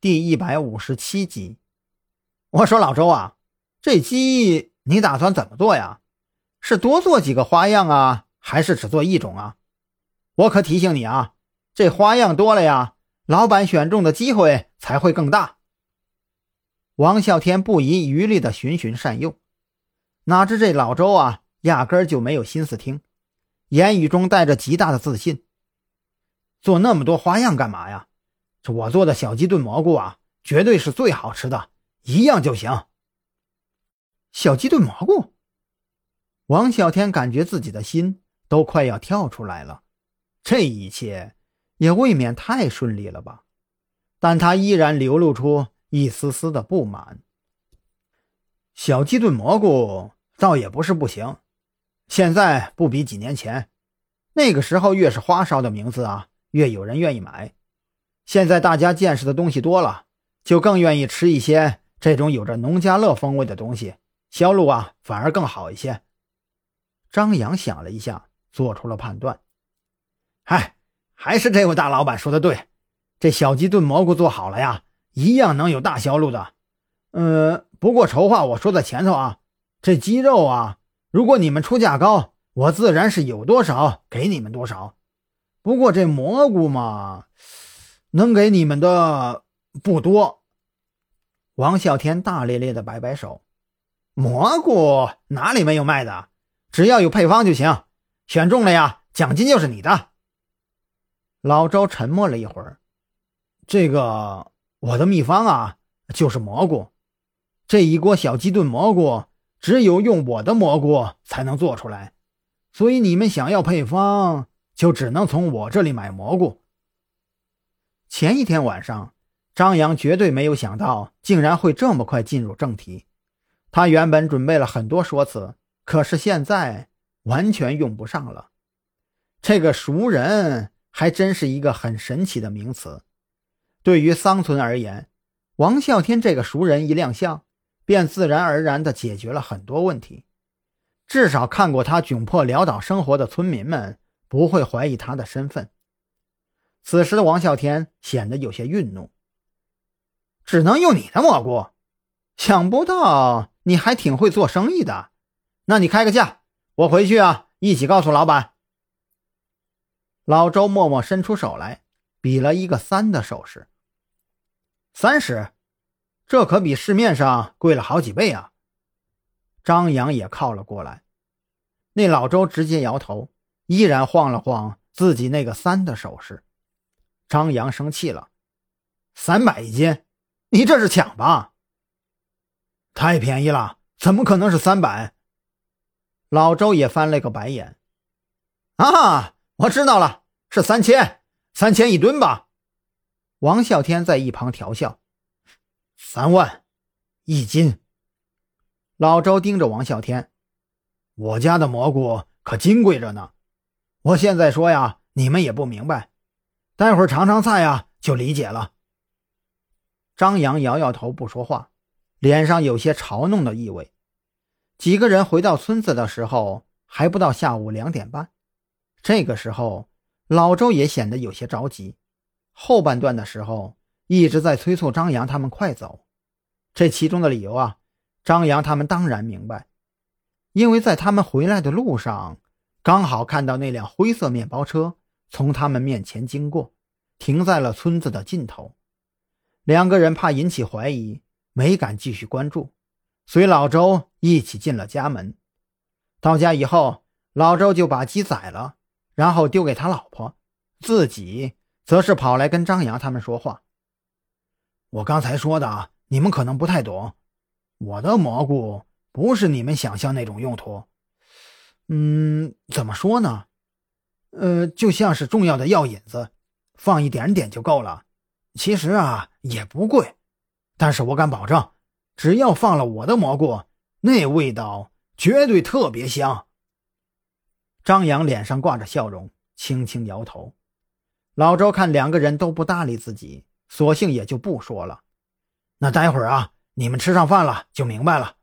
第一百五十七集。我说老周啊，这鸡你打算怎么做呀？是多做几个花样啊，还是只做一种啊？我可提醒你啊，这花样多了呀，老板选中的机会才会更大。王啸天不遗余力的循循善诱，哪知这老周啊，压根儿就没有心思听，言语中带着极大的自信。做那么多花样干嘛呀？我做的小鸡炖蘑菇啊，绝对是最好吃的。一样就行。小鸡炖蘑菇，王小天感觉自己的心都快要跳出来了。这一切也未免太顺利了吧？但他依然流露出一丝丝的不满。小鸡炖蘑菇倒也不是不行，现在不比几年前，那个时候越是花哨的名字啊，越有人愿意买。现在大家见识的东西多了，就更愿意吃一些。这种有着农家乐风味的东西，销路啊反而更好一些。张扬想了一下，做出了判断：“嗨，还是这位大老板说的对，这小鸡炖蘑菇做好了呀，一样能有大销路的。嗯，不过筹划我说在前头啊，这鸡肉啊，如果你们出价高，我自然是有多少给你们多少。不过这蘑菇嘛，能给你们的不多。”王啸天大咧咧的摆摆手：“蘑菇哪里没有卖的？只要有配方就行，选中了呀，奖金就是你的。”老周沉默了一会儿：“这个我的秘方啊，就是蘑菇。这一锅小鸡炖蘑菇，只有用我的蘑菇才能做出来，所以你们想要配方，就只能从我这里买蘑菇。”前一天晚上。张扬绝对没有想到，竟然会这么快进入正题。他原本准备了很多说辞，可是现在完全用不上了。这个熟人还真是一个很神奇的名词。对于桑村而言，王啸天这个熟人一亮相，便自然而然地解决了很多问题。至少看过他窘迫潦倒生活的村民们不会怀疑他的身份。此时的王啸天显得有些愠怒。只能用你的蘑菇，想不到你还挺会做生意的。那你开个价，我回去啊，一起告诉老板。老周默默伸出手来，比了一个三的手势。三十，这可比市面上贵了好几倍啊！张扬也靠了过来，那老周直接摇头，依然晃了晃自己那个三的手势。张扬生气了，三百一斤。你这是抢吧？太便宜了，怎么可能是三百？老周也翻了个白眼。啊，我知道了，是三千，三千一吨吧？王啸天在一旁调笑。三万一斤。老周盯着王啸天，我家的蘑菇可金贵着呢。我现在说呀，你们也不明白，待会儿尝尝菜呀，就理解了。张扬摇摇头，不说话，脸上有些嘲弄的意味。几个人回到村子的时候，还不到下午两点半。这个时候，老周也显得有些着急。后半段的时候，一直在催促张扬他们快走。这其中的理由啊，张扬他们当然明白，因为在他们回来的路上，刚好看到那辆灰色面包车从他们面前经过，停在了村子的尽头。两个人怕引起怀疑，没敢继续关注，随老周一起进了家门。到家以后，老周就把鸡宰了，然后丢给他老婆，自己则是跑来跟张扬他们说话。我刚才说的，你们可能不太懂。我的蘑菇不是你们想象那种用途。嗯，怎么说呢？呃，就像是重要的药引子，放一点点就够了。其实啊，也不贵，但是我敢保证，只要放了我的蘑菇，那味道绝对特别香。张扬脸上挂着笑容，轻轻摇头。老周看两个人都不搭理自己，索性也就不说了。那待会儿啊，你们吃上饭了就明白了。